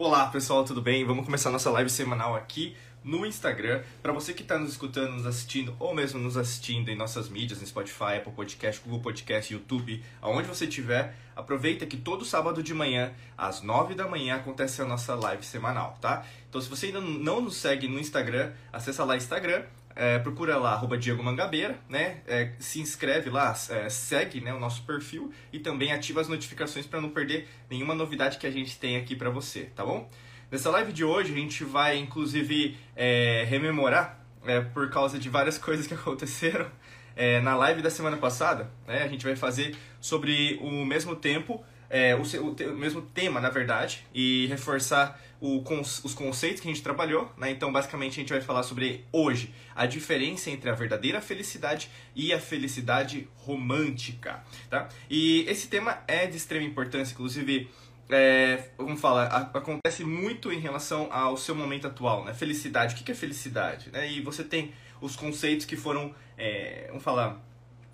Olá pessoal, tudo bem? Vamos começar nossa live semanal aqui no Instagram. Para você que está nos escutando, nos assistindo ou mesmo nos assistindo em nossas mídias, no Spotify, Apple Podcast, Google Podcast, YouTube, aonde você estiver, aproveita que todo sábado de manhã, às 9 da manhã, acontece a nossa live semanal, tá? Então se você ainda não nos segue no Instagram, acessa lá Instagram é, procura lá, arroba Diego Mangabeira, né? É, se inscreve lá, é, segue né, o nosso perfil e também ativa as notificações para não perder nenhuma novidade que a gente tem aqui para você, tá bom? Nessa live de hoje a gente vai inclusive é, rememorar, é, por causa de várias coisas que aconteceram é, na live da semana passada, né? A gente vai fazer sobre o mesmo tempo, o, o, o mesmo tema, na verdade, e reforçar os conceitos que a gente trabalhou, né? Então, basicamente, a gente vai falar sobre hoje a diferença entre a verdadeira felicidade e a felicidade romântica, tá? E esse tema é de extrema importância, inclusive, é, vamos falar, acontece muito em relação ao seu momento atual, né? Felicidade, o que é felicidade? Né? E você tem os conceitos que foram, é, vamos falar,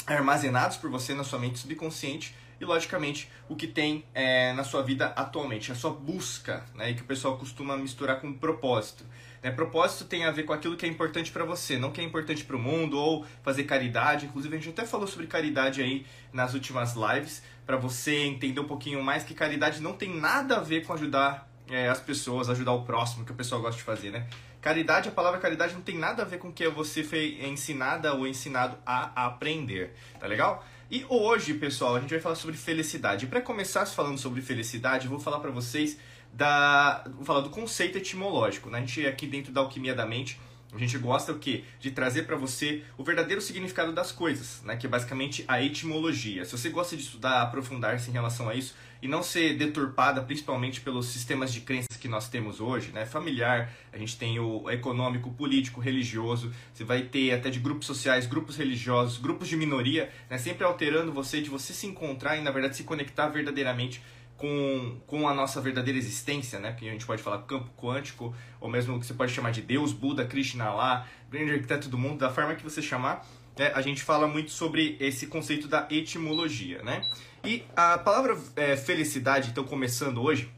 armazenados por você na sua mente subconsciente e, logicamente, o que tem é, na sua vida atualmente, a sua busca, né, que o pessoal costuma misturar com propósito. Né? Propósito tem a ver com aquilo que é importante para você, não que é importante para o mundo ou fazer caridade. Inclusive, a gente até falou sobre caridade aí nas últimas lives, para você entender um pouquinho mais que caridade não tem nada a ver com ajudar é, as pessoas, ajudar o próximo, que o pessoal gosta de fazer, né? Caridade, a palavra caridade não tem nada a ver com o que você foi ensinada ou ensinado a aprender, tá legal? E hoje, pessoal, a gente vai falar sobre felicidade. Para começar falando sobre felicidade, eu vou falar para vocês da, vou falar do conceito etimológico. Né? A gente aqui dentro da alquimia da mente, a gente gosta o quê? De trazer para você o verdadeiro significado das coisas, né? Que é basicamente a etimologia. Se você gosta de estudar, aprofundar-se em relação a isso, e não ser deturpada principalmente pelos sistemas de crenças que nós temos hoje, né? Familiar, a gente tem o econômico, político, religioso, você vai ter até de grupos sociais, grupos religiosos, grupos de minoria, né? Sempre alterando você de você se encontrar e na verdade se conectar verdadeiramente com, com a nossa verdadeira existência, né? Que a gente pode falar campo quântico, ou mesmo que você pode chamar de Deus, Buda, Krishna lá, grande arquiteto do mundo, da forma que você chamar, né? a gente fala muito sobre esse conceito da etimologia, né? E a palavra é, felicidade, então começando hoje,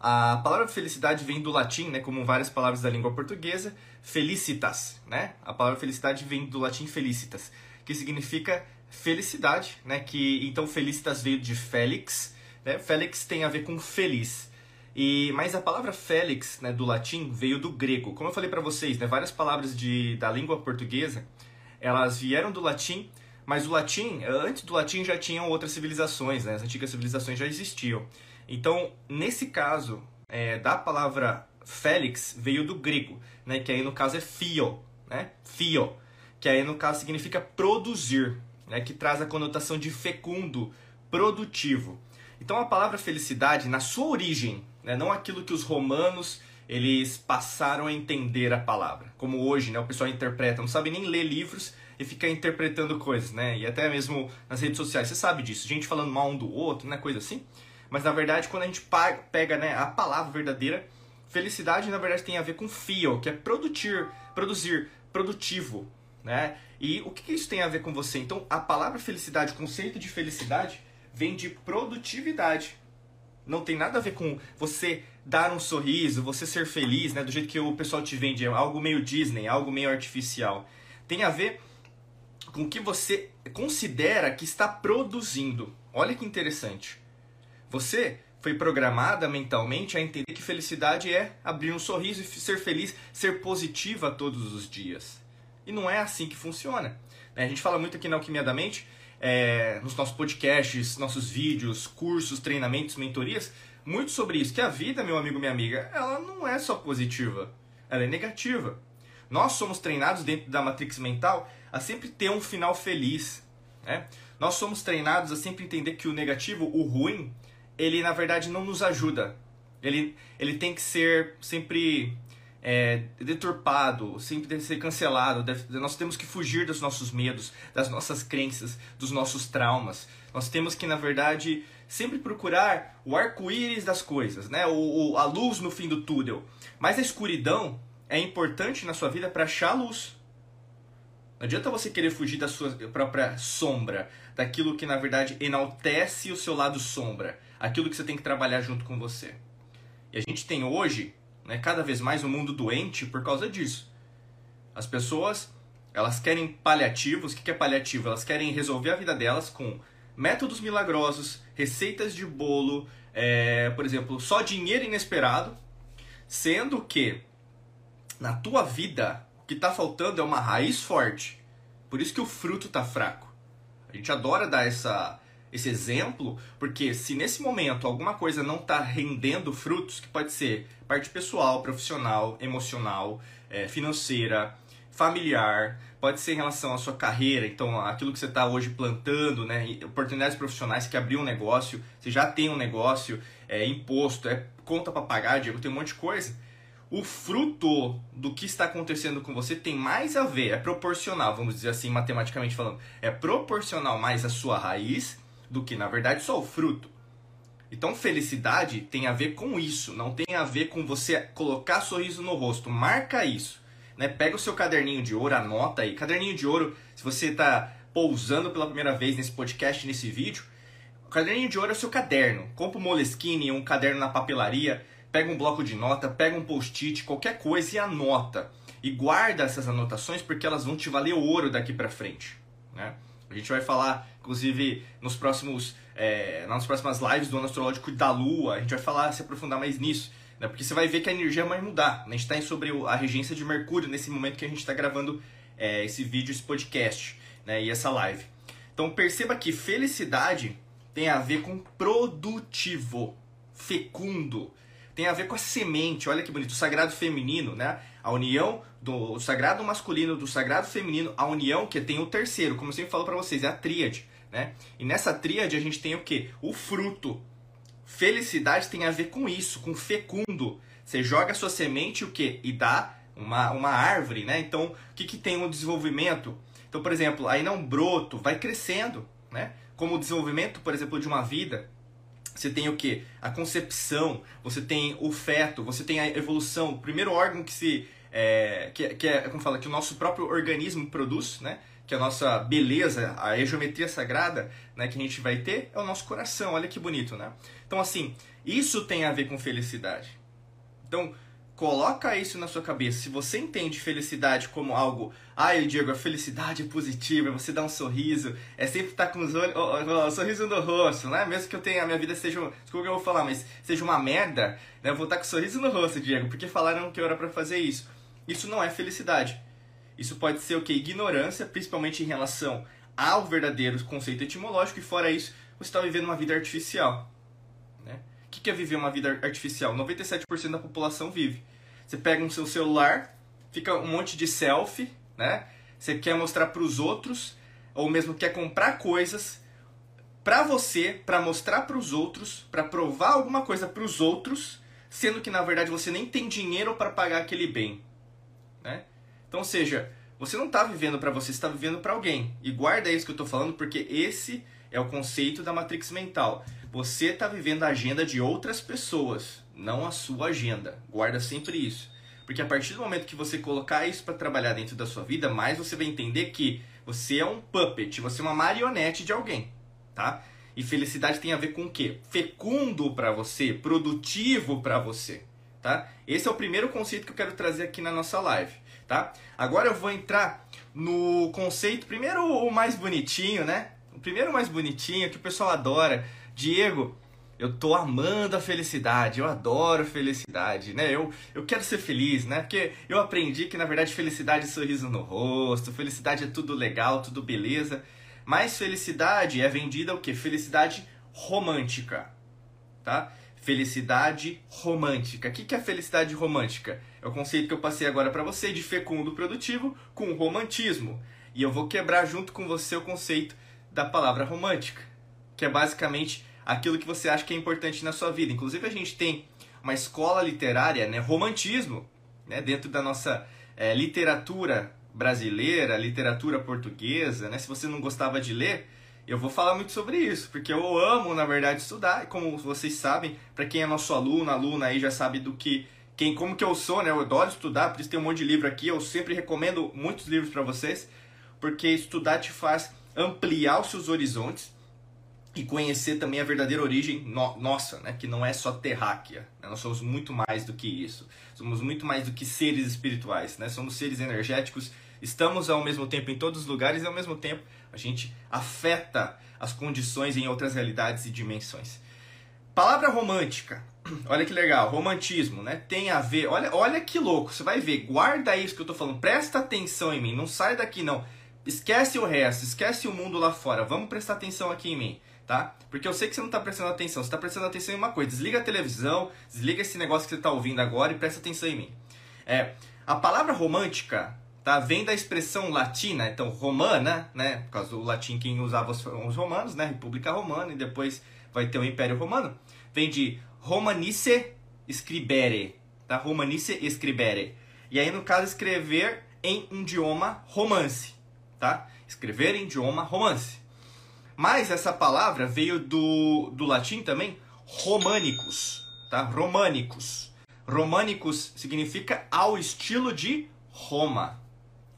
a palavra felicidade vem do latim, né, como várias palavras da língua portuguesa, felicitas, né? A palavra felicidade vem do latim felicitas, que significa felicidade, né? Que então felicitas veio de Félix, né? Félix tem a ver com feliz. E mas a palavra Félix, né, do latim veio do grego. Como eu falei para vocês, né, várias palavras de, da língua portuguesa, elas vieram do latim mas o latim, antes do latim já tinham outras civilizações, né? as antigas civilizações já existiam. Então, nesse caso, é, da palavra Félix veio do grego, né? que aí no caso é fio, né? fio, que aí no caso significa produzir, né? que traz a conotação de fecundo, produtivo. Então a palavra felicidade, na sua origem, né? não aquilo que os romanos eles passaram a entender a palavra, como hoje né? o pessoal interpreta, não sabe nem ler livros e fica interpretando coisas, né? E até mesmo nas redes sociais, você sabe disso, gente falando mal um do outro, né? Coisa assim. Mas na verdade, quando a gente pega né, a palavra verdadeira, felicidade na verdade tem a ver com fio, que é produzir, produzir, produtivo, né? E o que isso tem a ver com você? Então, a palavra felicidade, o conceito de felicidade, vem de produtividade. Não tem nada a ver com você dar um sorriso, você ser feliz, né? Do jeito que o pessoal te vende, é algo meio Disney, algo meio artificial. Tem a ver com o que você considera que está produzindo. Olha que interessante. Você foi programada mentalmente a entender que felicidade é abrir um sorriso e ser feliz, ser positiva todos os dias. E não é assim que funciona. A gente fala muito aqui na Alquimia da Mente, é, nos nossos podcasts, nossos vídeos, cursos, treinamentos, mentorias, muito sobre isso. Que a vida, meu amigo, minha amiga, ela não é só positiva, ela é negativa. Nós somos treinados dentro da matrix mental a sempre ter um final feliz. Né? Nós somos treinados a sempre entender que o negativo, o ruim, ele na verdade não nos ajuda. Ele, ele tem que ser sempre é, deturpado, sempre deve ser cancelado. Deve, nós temos que fugir dos nossos medos, das nossas crenças, dos nossos traumas. Nós temos que, na verdade, sempre procurar o arco-íris das coisas, né? O, o, a luz no fim do túnel. Mas a escuridão é importante na sua vida para achar a luz. Não adianta você querer fugir da sua própria sombra, daquilo que na verdade enaltece o seu lado sombra, aquilo que você tem que trabalhar junto com você. E a gente tem hoje, né, cada vez mais um mundo doente por causa disso. As pessoas, elas querem paliativos. O que é paliativo? Elas querem resolver a vida delas com métodos milagrosos, receitas de bolo, é, por exemplo, só dinheiro inesperado, sendo que na tua vida o que está faltando é uma raiz forte. Por isso que o fruto está fraco. A gente adora dar essa, esse exemplo, porque se nesse momento alguma coisa não está rendendo frutos, que pode ser parte pessoal, profissional, emocional, é, financeira, familiar, pode ser em relação à sua carreira, então aquilo que você está hoje plantando, né, oportunidades profissionais, que abriu um negócio, você já tem um negócio, é imposto, é conta para pagar, Diego, tem um monte de coisa. O fruto do que está acontecendo com você tem mais a ver, é proporcional, vamos dizer assim, matematicamente falando, é proporcional mais à sua raiz do que, na verdade, só o fruto. Então, felicidade tem a ver com isso, não tem a ver com você colocar sorriso no rosto. Marca isso. Né? Pega o seu caderninho de ouro, anota aí. Caderninho de ouro, se você está pousando pela primeira vez nesse podcast, nesse vídeo, o caderninho de ouro é o seu caderno. Compra um Moleskine, um caderno na papelaria, pega um bloco de nota, pega um post-it, qualquer coisa e anota. E guarda essas anotações porque elas vão te valer ouro daqui para frente. Né? A gente vai falar, inclusive, nos próximos, é, nas próximas lives do ano astrológico da Lua, a gente vai falar, se aprofundar mais nisso, né? porque você vai ver que a energia vai mudar. A gente está sobre a regência de Mercúrio nesse momento que a gente está gravando é, esse vídeo, esse podcast né? e essa live. Então perceba que felicidade tem a ver com produtivo, fecundo tem a ver com a semente, olha que bonito, o sagrado feminino, né? A união do sagrado masculino do sagrado feminino, a união que tem o terceiro, como eu sempre falo para vocês, é a tríade, né? E nessa tríade a gente tem o que? O fruto. Felicidade tem a ver com isso, com fecundo. Você joga a sua semente o que? E dá uma, uma árvore, né? Então, o que, que tem um desenvolvimento? Então, por exemplo, aí não broto, vai crescendo, né? Como o desenvolvimento, por exemplo, de uma vida, você tem o que? A concepção, você tem o feto, você tem a evolução. O primeiro órgão que se. É, que, que é, como fala, que o nosso próprio organismo produz, né? Que a nossa beleza, a geometria sagrada, né? Que a gente vai ter é o nosso coração. Olha que bonito, né? Então, assim, isso tem a ver com felicidade. Então, Coloca isso na sua cabeça. Se você entende felicidade como algo, ai, Diego, a felicidade é positiva, é você dá um sorriso, é sempre estar tá com os olhos, oh, sorriso no rosto, né? Mesmo que eu tenha a minha vida seja, desculpa que eu vou falar, mas seja uma merda, né? Eu vou estar tá com sorriso no rosto, Diego, porque falaram que eu era para fazer isso. Isso não é felicidade. Isso pode ser o que? Ignorância, principalmente em relação ao verdadeiro conceito etimológico, e fora isso, você está vivendo uma vida artificial. Né? O que é viver uma vida artificial? 97% da população vive. Você pega um seu celular, fica um monte de selfie, né? Você quer mostrar para os outros, ou mesmo quer comprar coisas para você, para mostrar para os outros, para provar alguma coisa para os outros, sendo que na verdade você nem tem dinheiro para pagar aquele bem, né? Então, ou seja, você não está vivendo para você, está vivendo para alguém. E guarda isso que eu estou falando, porque esse é o conceito da matrix mental. Você está vivendo a agenda de outras pessoas não a sua agenda. Guarda sempre isso. Porque a partir do momento que você colocar isso para trabalhar dentro da sua vida, mais você vai entender que você é um puppet, você é uma marionete de alguém, tá? E felicidade tem a ver com o quê? Fecundo para você, produtivo para você, tá? Esse é o primeiro conceito que eu quero trazer aqui na nossa live, tá? Agora eu vou entrar no conceito, primeiro o mais bonitinho, né? O primeiro mais bonitinho que o pessoal adora. Diego, eu tô amando a felicidade, eu adoro felicidade, né? Eu, eu quero ser feliz, né? Porque eu aprendi que na verdade felicidade é sorriso no rosto, felicidade é tudo legal, tudo beleza. Mas felicidade é vendida o quê? Felicidade romântica, tá? Felicidade romântica. O que é felicidade romântica? É o conceito que eu passei agora para você de fecundo produtivo com romantismo. E eu vou quebrar junto com você o conceito da palavra romântica, que é basicamente aquilo que você acha que é importante na sua vida. Inclusive, a gente tem uma escola literária, né, romantismo, né, dentro da nossa é, literatura brasileira, literatura portuguesa. Né? Se você não gostava de ler, eu vou falar muito sobre isso, porque eu amo, na verdade, estudar. E como vocês sabem, para quem é nosso aluno, aluna aí já sabe do que quem como que eu sou, né? Eu adoro estudar, por isso tem um monte de livro aqui. Eu sempre recomendo muitos livros para vocês, porque estudar te faz ampliar os seus horizontes e conhecer também a verdadeira origem no, nossa, né? que não é só terráquea. Né? Nós somos muito mais do que isso. Somos muito mais do que seres espirituais. Né? Somos seres energéticos. Estamos ao mesmo tempo em todos os lugares e ao mesmo tempo a gente afeta as condições em outras realidades e dimensões. Palavra romântica. Olha que legal, romantismo, né? Tem a ver. Olha, olha que louco. Você vai ver, guarda isso que eu tô falando. Presta atenção em mim. Não sai daqui não. Esquece o resto, esquece o mundo lá fora. Vamos prestar atenção aqui em mim tá? Porque eu sei que você não está prestando atenção, você está prestando atenção em uma coisa. Desliga a televisão, desliga esse negócio que você está ouvindo agora e presta atenção em mim. É, a palavra romântica tá, vem da expressão latina, então romana, né? Por causa do latim quem usava os, os romanos, né? República Romana, e depois vai ter o Império Romano. Vem de romanice scribere, tá? Romanice scribere. E aí, no caso, escrever em um idioma romance, tá? Escrever em idioma romance. Mas essa palavra veio do, do latim também, românicos, tá? Românicos. Românicos significa ao estilo de Roma.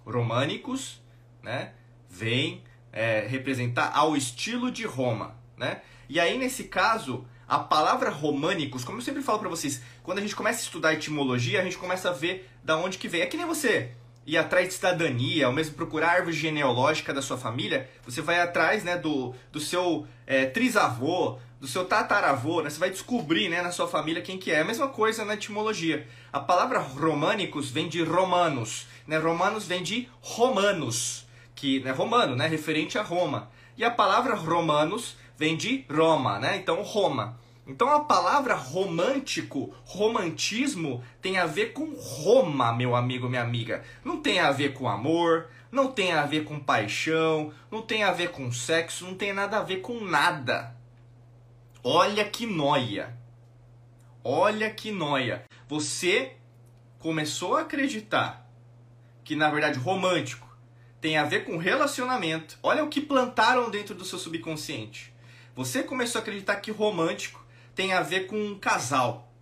Românicos, né? Vem é, representar ao estilo de Roma, né? E aí nesse caso a palavra românicos, como eu sempre falo para vocês, quando a gente começa a estudar etimologia, a gente começa a ver da onde que vem. É que nem você ir atrás de cidadania, ou mesmo procurar a árvore genealógica da sua família, você vai atrás né, do, do seu é, trisavô, do seu tataravô, né? Você vai descobrir né, na sua família quem que é. A mesma coisa na etimologia. A palavra românicos vem de romanos. Né? Romanos vem de romanos, que é né, romano, né? referente a Roma. E a palavra romanos vem de Roma, né? Então Roma. Então a palavra romântico, romantismo, tem a ver com Roma, meu amigo, minha amiga. Não tem a ver com amor, não tem a ver com paixão, não tem a ver com sexo, não tem nada a ver com nada. Olha que noia. Olha que noia. Você começou a acreditar que na verdade romântico tem a ver com relacionamento. Olha o que plantaram dentro do seu subconsciente. Você começou a acreditar que romântico tem a ver com um casal.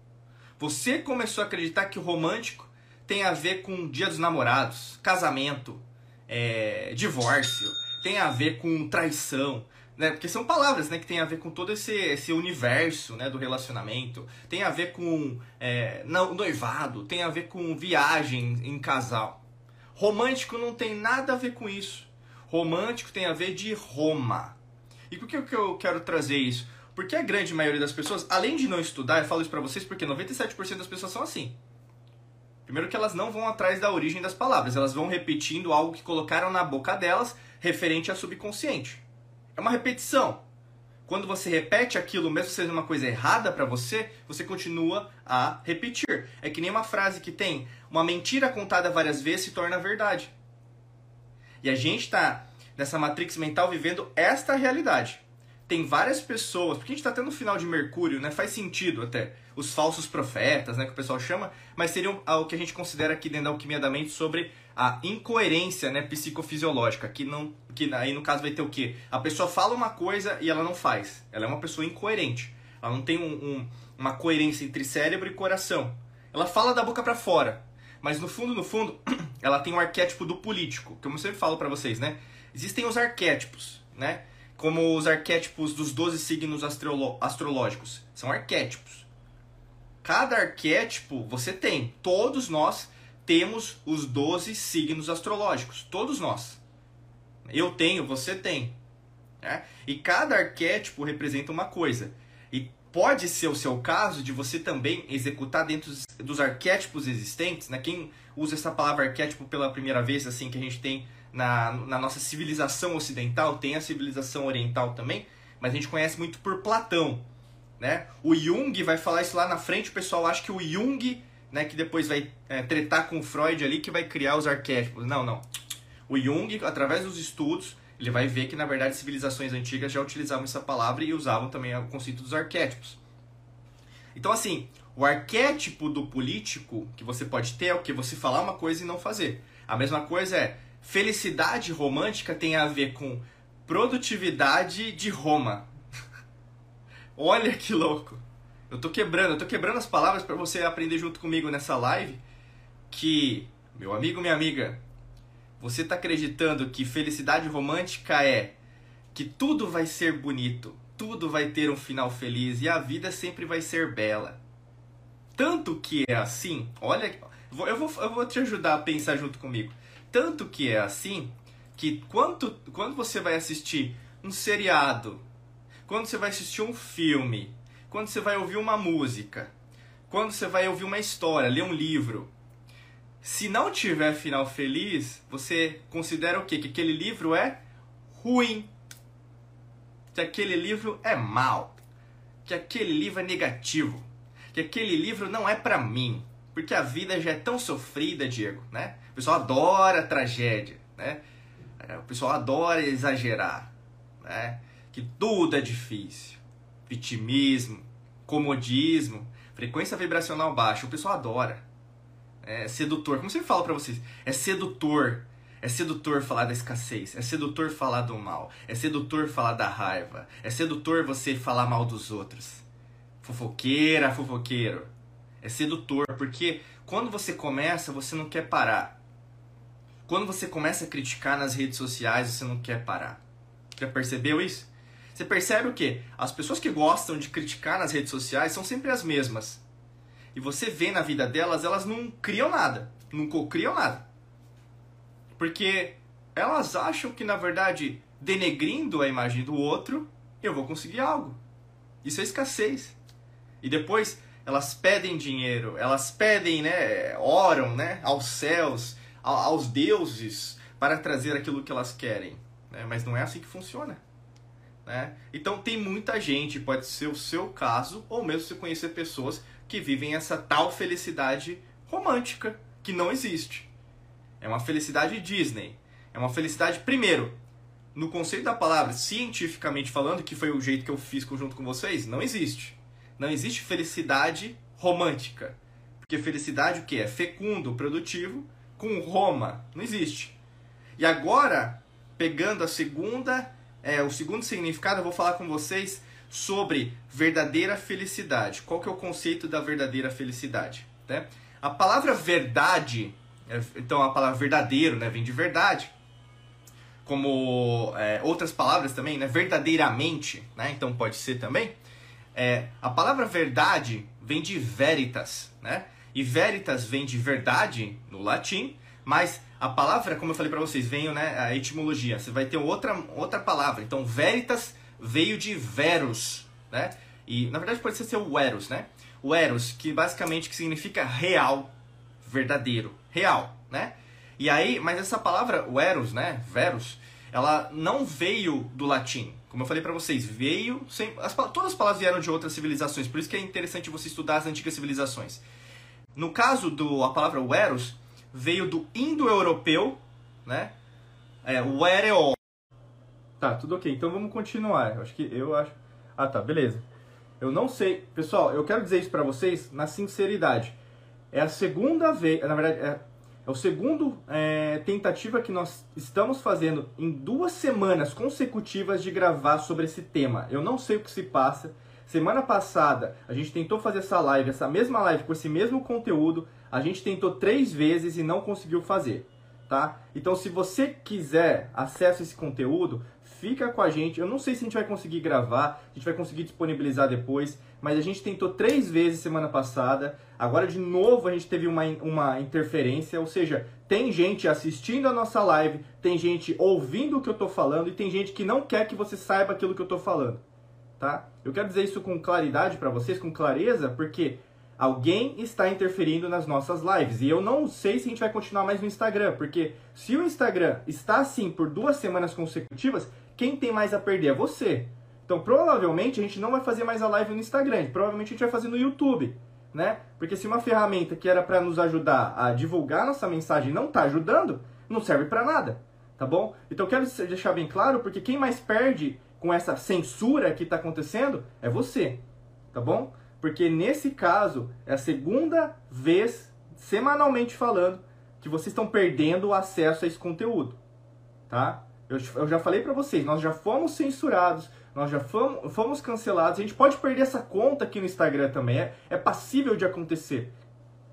Você começou a acreditar que o romântico tem a ver com dia dos namorados, casamento, é, divórcio, tem a ver com traição, né? Porque são palavras, né, que tem a ver com todo esse, esse universo, né, do relacionamento. Tem a ver com é, noivado, tem a ver com viagem em casal. Romântico não tem nada a ver com isso. Romântico tem a ver de Roma. E por que eu quero trazer isso? Porque a grande maioria das pessoas, além de não estudar, eu falo isso pra vocês porque 97% das pessoas são assim. Primeiro que elas não vão atrás da origem das palavras, elas vão repetindo algo que colocaram na boca delas referente ao subconsciente. É uma repetição. Quando você repete aquilo, mesmo sendo uma coisa errada para você, você continua a repetir. É que nem uma frase que tem uma mentira contada várias vezes se torna verdade. E a gente está nessa matrix mental vivendo esta realidade tem várias pessoas, porque a gente está tendo o final de Mercúrio, né? Faz sentido até. Os falsos profetas, né? Que o pessoal chama, mas seriam o que a gente considera aqui dentro da alquimia da mente sobre a incoerência, né? Psicofisiológica. Que não. Que aí no caso vai ter o quê? A pessoa fala uma coisa e ela não faz. Ela é uma pessoa incoerente. Ela não tem um, um, uma coerência entre cérebro e coração. Ela fala da boca para fora. Mas no fundo, no fundo, ela tem o um arquétipo do político. Como eu sempre falo para vocês, né? Existem os arquétipos, né? Como os arquétipos dos 12 signos astrológicos. São arquétipos. Cada arquétipo você tem. Todos nós temos os 12 signos astrológicos. Todos nós. Eu tenho, você tem. Né? E cada arquétipo representa uma coisa. E pode ser o seu caso de você também executar dentro dos arquétipos existentes. Né? Quem usa essa palavra arquétipo pela primeira vez, assim, que a gente tem na, na nossa civilização ocidental, tem a civilização oriental também, mas a gente conhece muito por Platão. Né? O Jung vai falar isso lá na frente, o pessoal acha que o Jung, né, que depois vai é, tretar com o Freud ali, que vai criar os arquétipos. Não, não. O Jung, através dos estudos, ele vai ver que na verdade civilizações antigas já utilizavam essa palavra e usavam também o conceito dos arquétipos. Então, assim, o arquétipo do político que você pode ter é o que? Você falar uma coisa e não fazer. A mesma coisa é Felicidade romântica tem a ver com produtividade de Roma. Olha que louco. Eu tô quebrando, eu tô quebrando as palavras para você aprender junto comigo nessa live que, meu amigo, minha amiga, você tá acreditando que felicidade romântica é que tudo vai ser bonito, tudo vai ter um final feliz e a vida sempre vai ser bela. Tanto que é assim, olha, eu vou, eu vou te ajudar a pensar junto comigo. Tanto que é assim que quando, quando você vai assistir um seriado, quando você vai assistir um filme, quando você vai ouvir uma música, quando você vai ouvir uma história, ler um livro, se não tiver final feliz, você considera o quê? Que aquele livro é ruim. Que aquele livro é mal. Que aquele livro é negativo. Que aquele livro não é para mim. Porque a vida já é tão sofrida, Diego, né? O pessoal adora tragédia, né? É, o pessoal adora exagerar, né? Que tudo é difícil. Vitimismo, comodismo, Frequência vibracional baixa, o pessoal adora. É sedutor. Como sempre falo para vocês, é sedutor. É sedutor falar da escassez, é sedutor falar do mal, é sedutor falar da raiva, é sedutor você falar mal dos outros. Fofoqueira, fofoqueiro. É sedutor, porque quando você começa, você não quer parar. Quando você começa a criticar nas redes sociais, você não quer parar. Já percebeu isso? Você percebe o que? As pessoas que gostam de criticar nas redes sociais são sempre as mesmas. E você vê na vida delas, elas não criam nada, não cocriam nada. Porque elas acham que, na verdade, denegrindo a imagem do outro, eu vou conseguir algo. Isso é escassez. E depois elas pedem dinheiro, elas pedem, né, oram, né, aos céus, aos deuses para trazer aquilo que elas querem. Né? Mas não é assim que funciona. Né? Então tem muita gente, pode ser o seu caso, ou mesmo você conhecer pessoas que vivem essa tal felicidade romântica que não existe. É uma felicidade Disney. É uma felicidade, primeiro, no conceito da palavra, cientificamente falando, que foi o jeito que eu fiz junto com vocês, não existe. Não existe felicidade romântica. Porque felicidade o que? É fecundo, produtivo, com Roma. Não existe. E agora, pegando a segunda é, o segundo significado, eu vou falar com vocês sobre verdadeira felicidade. Qual que é o conceito da verdadeira felicidade? Né? A palavra verdade, é, então a palavra verdadeiro né, vem de verdade, como é, outras palavras também, né, verdadeiramente, né, então pode ser também. É, a palavra verdade vem de veritas, né? E veritas vem de verdade no latim, mas a palavra, como eu falei para vocês, veio né, a etimologia. Você vai ter outra, outra palavra. Então, veritas veio de verus, né? E na verdade pode ser o eros, né? O eros, que basicamente que significa real, verdadeiro, real, né? E aí, mas essa palavra o eros, né, verus, ela não veio do latim. Como eu falei para vocês, veio sem as, todas as palavras vieram de outras civilizações, por isso que é interessante você estudar as antigas civilizações. No caso do a palavra eros, veio do indo-europeu, né? É, o ereo. Tá, tudo ok. Então vamos continuar. Eu acho que eu acho. Ah, tá, beleza. Eu não sei, pessoal. Eu quero dizer isso para vocês na sinceridade. É a segunda vez, na verdade, é, é o segundo é, tentativa que nós estamos fazendo em duas semanas consecutivas de gravar sobre esse tema. Eu não sei o que se passa. Semana passada a gente tentou fazer essa live, essa mesma live com esse mesmo conteúdo. A gente tentou três vezes e não conseguiu fazer, tá? Então, se você quiser acesso a esse conteúdo, fica com a gente. Eu não sei se a gente vai conseguir gravar, a gente vai conseguir disponibilizar depois, mas a gente tentou três vezes semana passada. Agora, de novo, a gente teve uma, uma interferência, ou seja, tem gente assistindo a nossa live, tem gente ouvindo o que eu estou falando e tem gente que não quer que você saiba aquilo que eu estou falando, tá? Eu quero dizer isso com claridade para vocês, com clareza, porque Alguém está interferindo nas nossas lives. E eu não sei se a gente vai continuar mais no Instagram, porque se o Instagram está assim por duas semanas consecutivas, quem tem mais a perder é você. Então, provavelmente, a gente não vai fazer mais a live no Instagram, provavelmente a gente vai fazer no YouTube, né? Porque se uma ferramenta que era para nos ajudar a divulgar nossa mensagem não está ajudando, não serve para nada, tá bom? Então, quero deixar bem claro, porque quem mais perde com essa censura que está acontecendo é você, tá bom? Porque nesse caso, é a segunda vez, semanalmente falando, que vocês estão perdendo o acesso a esse conteúdo. Tá? Eu, eu já falei para vocês, nós já fomos censurados, nós já fomos, fomos, cancelados. A gente pode perder essa conta aqui no Instagram também, é, é passível de acontecer.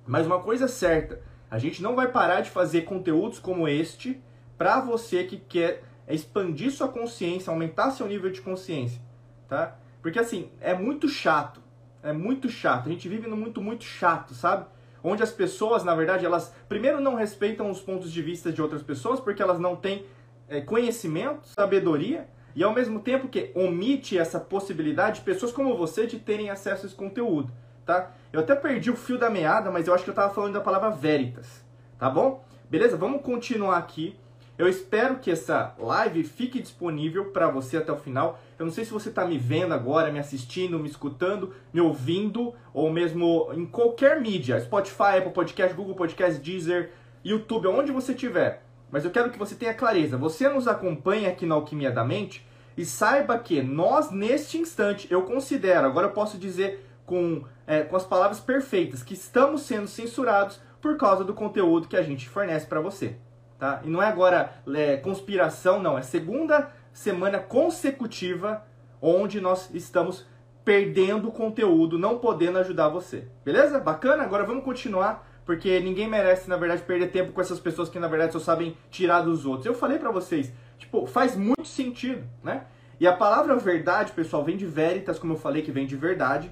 Mas uma coisa é certa, a gente não vai parar de fazer conteúdos como este para você que quer expandir sua consciência, aumentar seu nível de consciência tá? Porque assim, é muito chato. É muito chato. A gente vive num muito, muito chato, sabe? Onde as pessoas, na verdade, elas primeiro não respeitam os pontos de vista de outras pessoas porque elas não têm é, conhecimento, sabedoria e ao mesmo tempo que omite essa possibilidade de pessoas como você de terem acesso a esse conteúdo, tá? Eu até perdi o fio da meada, mas eu acho que eu estava falando da palavra veritas, tá bom? Beleza? Vamos continuar aqui. Eu espero que essa live fique disponível para você até o final. Eu não sei se você está me vendo agora, me assistindo, me escutando, me ouvindo, ou mesmo em qualquer mídia, Spotify, Apple Podcast, Google Podcast, Deezer, YouTube, onde você estiver. Mas eu quero que você tenha clareza. Você nos acompanha aqui na Alquimia da Mente e saiba que nós, neste instante, eu considero, agora eu posso dizer com, é, com as palavras perfeitas, que estamos sendo censurados por causa do conteúdo que a gente fornece para você. Tá? E não é agora é, conspiração, não. É segunda semana consecutiva onde nós estamos perdendo conteúdo, não podendo ajudar você. Beleza? Bacana? Agora vamos continuar porque ninguém merece, na verdade, perder tempo com essas pessoas que, na verdade, só sabem tirar dos outros. Eu falei para vocês, tipo, faz muito sentido, né? E a palavra verdade, pessoal, vem de veritas, como eu falei, que vem de verdade,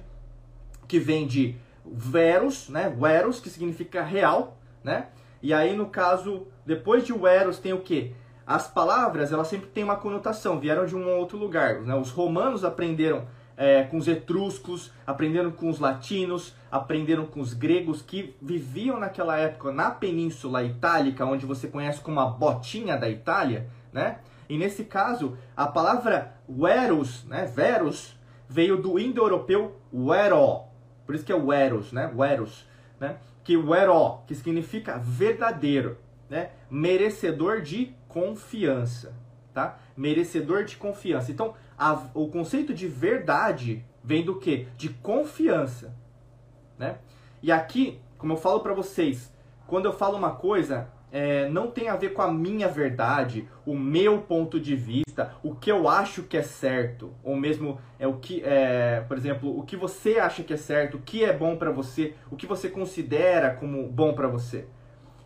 que vem de veros, né? Veros, que significa real, né? E aí, no caso, depois de veros tem o quê? As palavras, elas sempre têm uma conotação, vieram de um outro lugar. Né? Os romanos aprenderam é, com os etruscos, aprenderam com os latinos, aprenderam com os gregos que viviam naquela época na Península Itálica, onde você conhece como a botinha da Itália, né? E nesse caso, a palavra veros, né, veros, veio do indo-europeu vero, por isso que é veros, né, veros, né, que vero, que significa verdadeiro, né, merecedor de confiança, tá? Merecedor de confiança. Então, a, o conceito de verdade vem do que? De confiança, né? E aqui, como eu falo para vocês, quando eu falo uma coisa, é, não tem a ver com a minha verdade, o meu ponto de vista, o que eu acho que é certo, ou mesmo é o que, é, por exemplo, o que você acha que é certo, o que é bom para você, o que você considera como bom para você.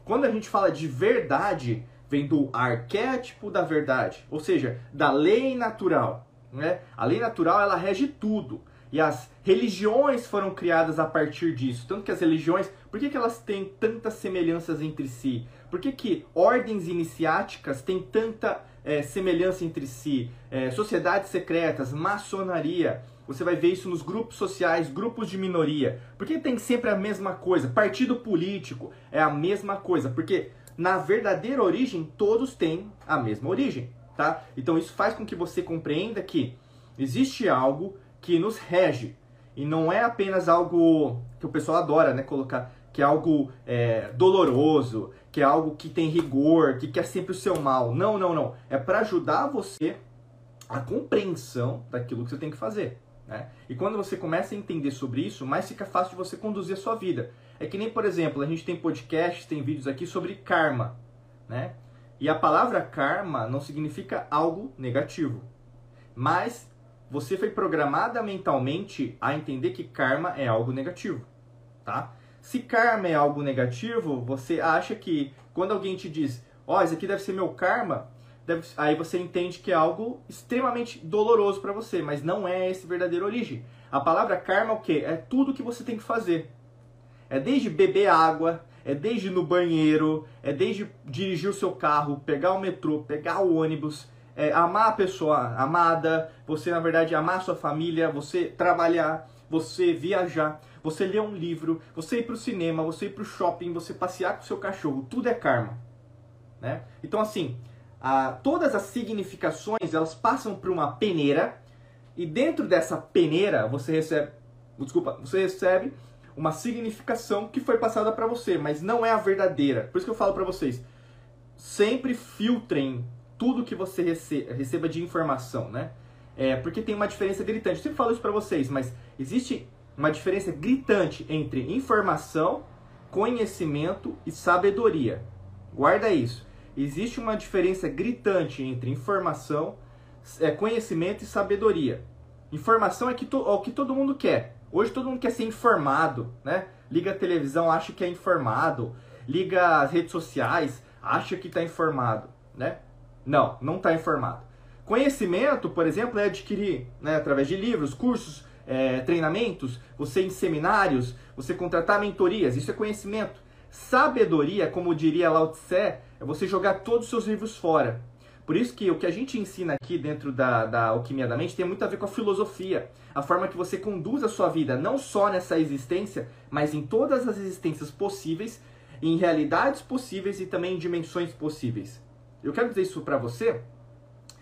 Quando a gente fala de verdade, vem do arquétipo da verdade, ou seja, da lei natural. Né? A lei natural ela rege tudo. E as religiões foram criadas a partir disso. Tanto que as religiões, por que, que elas têm tantas semelhanças entre si? Por que, que ordens iniciáticas têm tanta é, semelhança entre si? É, sociedades secretas, maçonaria, você vai ver isso nos grupos sociais, grupos de minoria. Por que tem sempre a mesma coisa? Partido político é a mesma coisa. Porque na verdadeira origem, todos têm a mesma origem tá? Então isso faz com que você compreenda que existe algo que nos rege e não é apenas algo que o pessoal adora, né? Colocar que é algo é, doloroso, que é algo que tem rigor, que quer sempre o seu mal. Não, não, não. É para ajudar você a compreensão daquilo que você tem que fazer. Né? E quando você começa a entender sobre isso, mais fica fácil de você conduzir a sua vida. É que nem, por exemplo, a gente tem podcasts, tem vídeos aqui sobre karma. Né? E a palavra karma não significa algo negativo. Mas você foi programada mentalmente a entender que karma é algo negativo, tá? Se karma é algo negativo, você acha que quando alguém te diz, ó, oh, isso aqui deve ser meu karma, deve... aí você entende que é algo extremamente doloroso para você, mas não é esse verdadeiro origem. A palavra karma é o quê? É tudo que você tem que fazer. É desde beber água, é desde ir no banheiro, é desde dirigir o seu carro, pegar o metrô, pegar o ônibus, é, amar a pessoa amada, você na verdade amar sua família, você trabalhar, você viajar, você ler um livro, você ir para o cinema, você ir para o shopping, você passear com seu cachorro, tudo é karma. Né? Então assim, a, todas as significações elas passam por uma peneira e dentro dessa peneira você recebe, desculpa, você recebe uma significação que foi passada para você, mas não é a verdadeira. Por isso que eu falo para vocês, sempre filtrem tudo que você receba de informação, né? É, porque tem uma diferença gritante. Eu sempre falo isso para vocês, mas existe uma diferença gritante entre informação, conhecimento e sabedoria. Guarda isso. Existe uma diferença gritante entre informação, é, conhecimento e sabedoria. Informação é, que to, é o que todo mundo quer. Hoje todo mundo quer ser informado, né? Liga a televisão, acha que é informado. Liga as redes sociais, acha que está informado, né? Não, não está informado. Conhecimento, por exemplo, é adquirir né, através de livros, cursos, é, treinamentos, você em seminários, você contratar mentorias, isso é conhecimento. Sabedoria, como diria Lao Tse, é você jogar todos os seus livros fora. Por isso que o que a gente ensina aqui dentro da, da Alquimia da Mente tem muito a ver com a filosofia. A forma que você conduz a sua vida, não só nessa existência, mas em todas as existências possíveis, em realidades possíveis e também em dimensões possíveis. Eu quero dizer isso para você,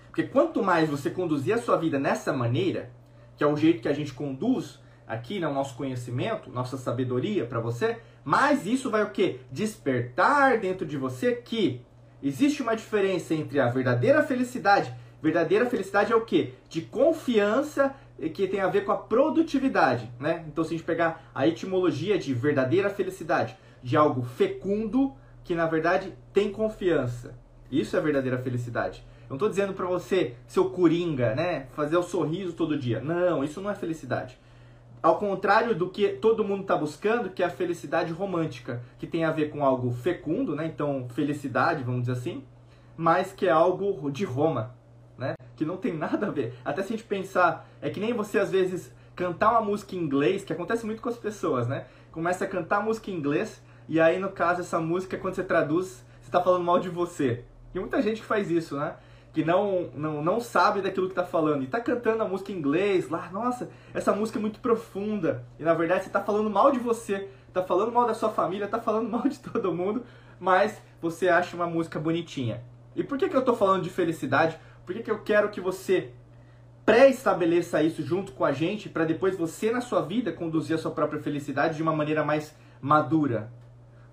porque quanto mais você conduzir a sua vida nessa maneira, que é o jeito que a gente conduz aqui no nosso conhecimento, nossa sabedoria para você, mais isso vai o que? Despertar dentro de você que Existe uma diferença entre a verdadeira felicidade. Verdadeira felicidade é o que? De confiança que tem a ver com a produtividade, né? Então se a gente pegar a etimologia de verdadeira felicidade, de algo fecundo que na verdade tem confiança. Isso é verdadeira felicidade. Eu não estou dizendo para você, seu coringa, né? Fazer o sorriso todo dia. Não, isso não é felicidade. Ao contrário do que todo mundo está buscando, que é a felicidade romântica, que tem a ver com algo fecundo, né? Então, felicidade, vamos dizer assim, mas que é algo de Roma, né? Que não tem nada a ver. Até se a gente pensar, é que nem você às vezes cantar uma música em inglês, que acontece muito com as pessoas, né? Começa a cantar música em inglês, e aí no caso essa música, quando você traduz, você está falando mal de você. E muita gente que faz isso, né? que não, não, não sabe daquilo que está falando e está cantando a música em inglês lá, nossa, essa música é muito profunda. E na verdade você está falando mal de você, está falando mal da sua família, está falando mal de todo mundo, mas você acha uma música bonitinha. E por que, que eu estou falando de felicidade? Por que, que eu quero que você pré-estabeleça isso junto com a gente para depois você na sua vida conduzir a sua própria felicidade de uma maneira mais madura?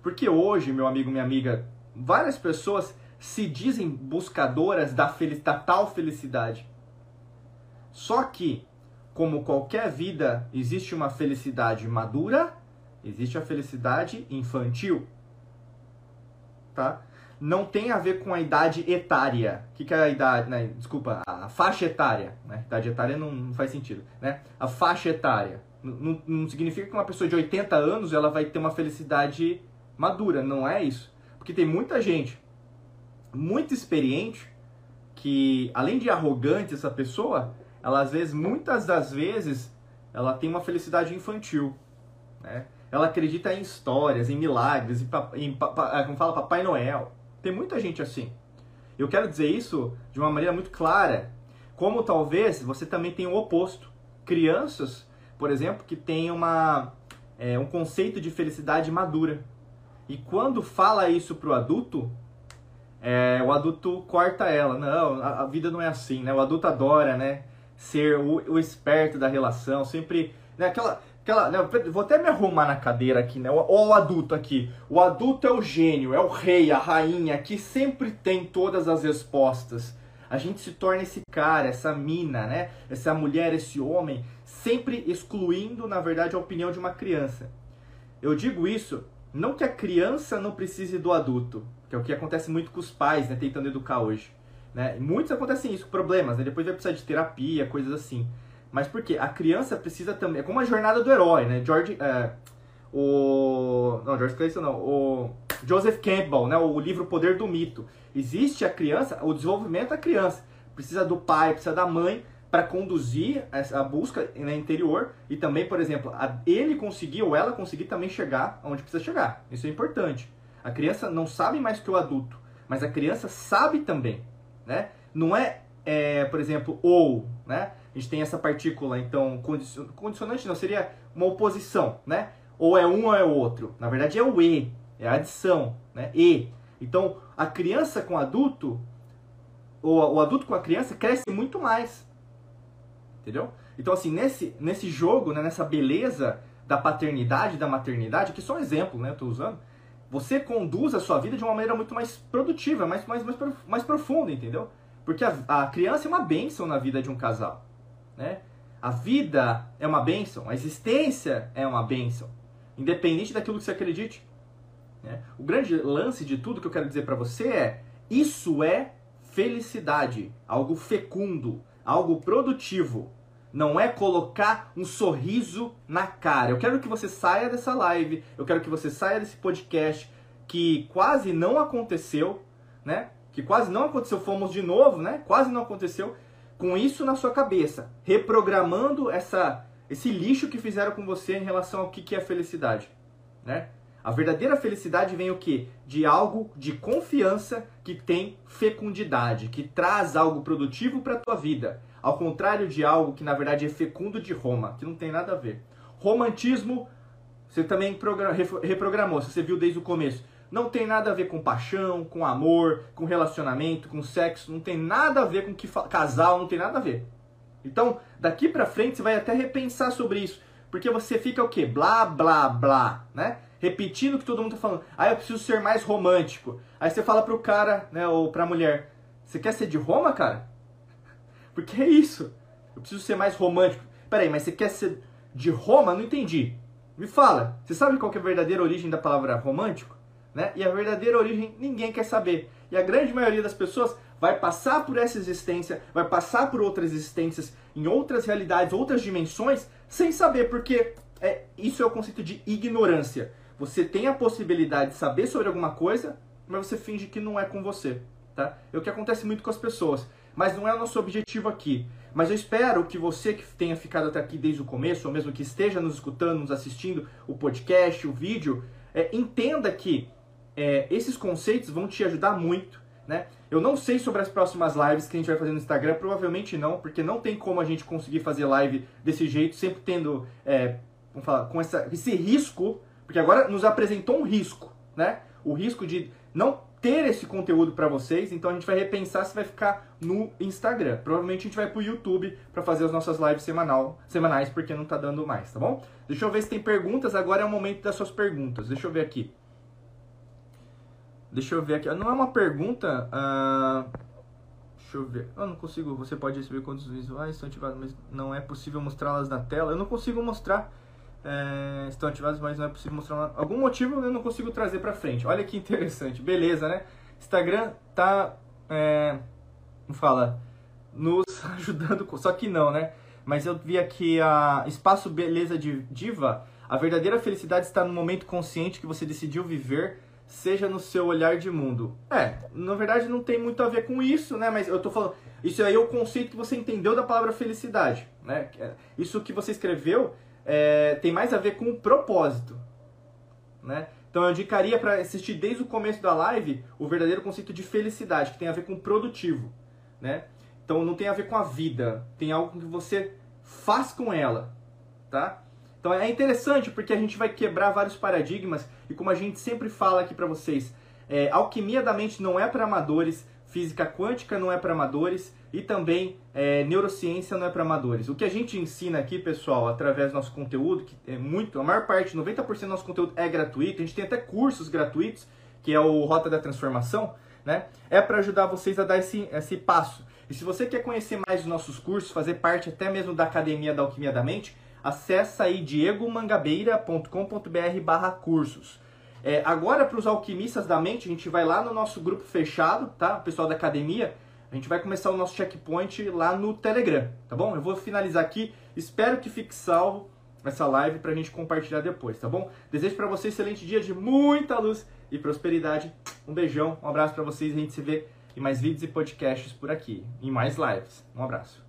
Porque hoje, meu amigo, minha amiga, várias pessoas se dizem buscadoras da, da tal felicidade. Só que, como qualquer vida, existe uma felicidade madura, existe a felicidade infantil. Tá? Não tem a ver com a idade etária. O que, que é a idade? Né? Desculpa, a faixa etária. Né? Idade etária não, não faz sentido. Né? A faixa etária. Não, não significa que uma pessoa de 80 anos ela vai ter uma felicidade madura. Não é isso. Porque tem muita gente muito experiente, que além de arrogante essa pessoa, ela às vezes, muitas das vezes, ela tem uma felicidade infantil, né? Ela acredita em histórias, em milagres, em, em como fala, Papai Noel. Tem muita gente assim. Eu quero dizer isso de uma maneira muito clara. Como talvez você também tenha o oposto. Crianças, por exemplo, que têm uma, é, um conceito de felicidade madura. E quando fala isso para o adulto, é, o adulto corta ela. Não, a, a, vida não é assim, né? O adulto adora, né? Ser o, o esperto da relação, sempre. Né? Aquela, aquela, né? Vou até me arrumar na cadeira aqui, né? O, o adulto aqui. O adulto é o gênio, é o rei, a rainha, que sempre tem todas as respostas. A gente se torna esse cara, essa mina, né? Essa mulher, esse homem, sempre excluindo, na verdade, a opinião de uma criança. Eu digo isso não que a criança não precise do adulto, que é o que acontece muito com os pais, né, tentando educar hoje. Né? Muitos acontecem isso, problemas, né? depois vai precisar de terapia, coisas assim. Mas por quê? A criança precisa também. É como a jornada do herói, né? George. É, o. Não, George Clayton não. O Joseph Campbell, né? O livro Poder do Mito. Existe a criança, o desenvolvimento da criança. Precisa do pai, precisa da mãe para conduzir a busca na interior e também, por exemplo, ele conseguir ou ela conseguir também chegar onde precisa chegar. Isso é importante. A criança não sabe mais que o adulto, mas a criança sabe também, né? Não é, é por exemplo, ou, né? A gente tem essa partícula, então, condicionante não, seria uma oposição, né? Ou é um ou é outro. Na verdade é o e, é a adição, né? E. Então, a criança com o adulto, ou o adulto com a criança cresce muito mais entendeu? Então, assim, nesse, nesse jogo, né, nessa beleza da paternidade da maternidade, que só um exemplo, né, eu estou usando, você conduz a sua vida de uma maneira muito mais produtiva, mais, mais, mais, mais profunda, entendeu? Porque a, a criança é uma bênção na vida de um casal, né? A vida é uma bênção, a existência é uma bênção, independente daquilo que você acredite. Né? O grande lance de tudo que eu quero dizer para você é: isso é felicidade, algo fecundo, algo produtivo não é colocar um sorriso na cara. Eu quero que você saia dessa live, eu quero que você saia desse podcast que quase não aconteceu, né? que quase não aconteceu, fomos de novo, né? Quase não aconteceu com isso na sua cabeça, reprogramando essa esse lixo que fizeram com você em relação ao que que é felicidade, né? A verdadeira felicidade vem o quê? De algo de confiança que tem fecundidade, que traz algo produtivo para a tua vida, ao contrário de algo que na verdade é fecundo de Roma, que não tem nada a ver. Romantismo, você também reprogramou, você viu desde o começo não tem nada a ver com paixão, com amor, com relacionamento, com sexo, não tem nada a ver com que casal, não tem nada a ver. Então, daqui pra frente você vai até repensar sobre isso, porque você fica o quê? Blá, blá, blá, né? Repetindo o que todo mundo tá falando. Ah, eu preciso ser mais romântico. Aí você fala pro cara, né, ou pra mulher, você quer ser de Roma, cara? Porque é isso. Eu preciso ser mais romântico. Peraí, mas você quer ser de Roma? Não entendi. Me fala, você sabe qual é a verdadeira origem da palavra romântico? Né? E a verdadeira origem ninguém quer saber. E a grande maioria das pessoas vai passar por essa existência, vai passar por outras existências, em outras realidades, outras dimensões, sem saber, porque é, isso é o conceito de ignorância. Você tem a possibilidade de saber sobre alguma coisa, mas você finge que não é com você. Tá? É o que acontece muito com as pessoas. Mas não é o nosso objetivo aqui. Mas eu espero que você que tenha ficado até aqui desde o começo, ou mesmo que esteja nos escutando, nos assistindo, o podcast, o vídeo, é, entenda que é, esses conceitos vão te ajudar muito, né? Eu não sei sobre as próximas lives que a gente vai fazer no Instagram, provavelmente não, porque não tem como a gente conseguir fazer live desse jeito, sempre tendo, é, vamos falar, com essa, esse risco, porque agora nos apresentou um risco, né? O risco de não ter esse conteúdo para vocês, então a gente vai repensar se vai ficar no Instagram. Provavelmente a gente vai pro YouTube para fazer as nossas lives semanal, semanais, porque não tá dando mais, tá bom? Deixa eu ver se tem perguntas, agora é o momento das suas perguntas. Deixa eu ver aqui. Deixa eu ver aqui. Não é uma pergunta. Uh... Deixa eu ver. Eu não consigo. Você pode receber quantos visuais estão ativados, mas não é possível mostrá-las na tela. Eu não consigo mostrar. É, estão ativadas, mas não é possível mostrar. Algum motivo eu não consigo trazer para frente. Olha que interessante. Beleza, né? Instagram tá. É, fala? Nos ajudando. Só que não, né? Mas eu vi aqui a Espaço Beleza de Diva. A verdadeira felicidade está no momento consciente que você decidiu viver seja no seu olhar de mundo. É, na verdade não tem muito a ver com isso, né? Mas eu tô falando, isso aí é o conceito que você entendeu da palavra felicidade, né? É, isso que você escreveu é, tem mais a ver com o propósito, né? Então eu indicaria para assistir desde o começo da live o verdadeiro conceito de felicidade, que tem a ver com produtivo, né? Então não tem a ver com a vida, tem algo que você faz com ela, tá? Então é interessante porque a gente vai quebrar vários paradigmas e como a gente sempre fala aqui para vocês, é, alquimia da mente não é para amadores, física quântica não é para amadores e também é, neurociência não é para amadores. O que a gente ensina aqui, pessoal, através do nosso conteúdo, que é muito, a maior parte, 90% do nosso conteúdo é gratuito, a gente tem até cursos gratuitos, que é o Rota da Transformação, né? É para ajudar vocês a dar esse, esse passo. E se você quer conhecer mais os nossos cursos, fazer parte até mesmo da Academia da Alquimia da Mente, acessa aí diegomangabeira.com.br barra cursos. É, agora, para os alquimistas da mente, a gente vai lá no nosso grupo fechado, tá? O pessoal da academia, a gente vai começar o nosso checkpoint lá no Telegram, tá bom? Eu vou finalizar aqui, espero que fique salvo essa live para a gente compartilhar depois, tá bom? Desejo para vocês um excelente dia de muita luz e prosperidade. Um beijão, um abraço para vocês a gente se vê em mais vídeos e podcasts por aqui, em mais lives. Um abraço.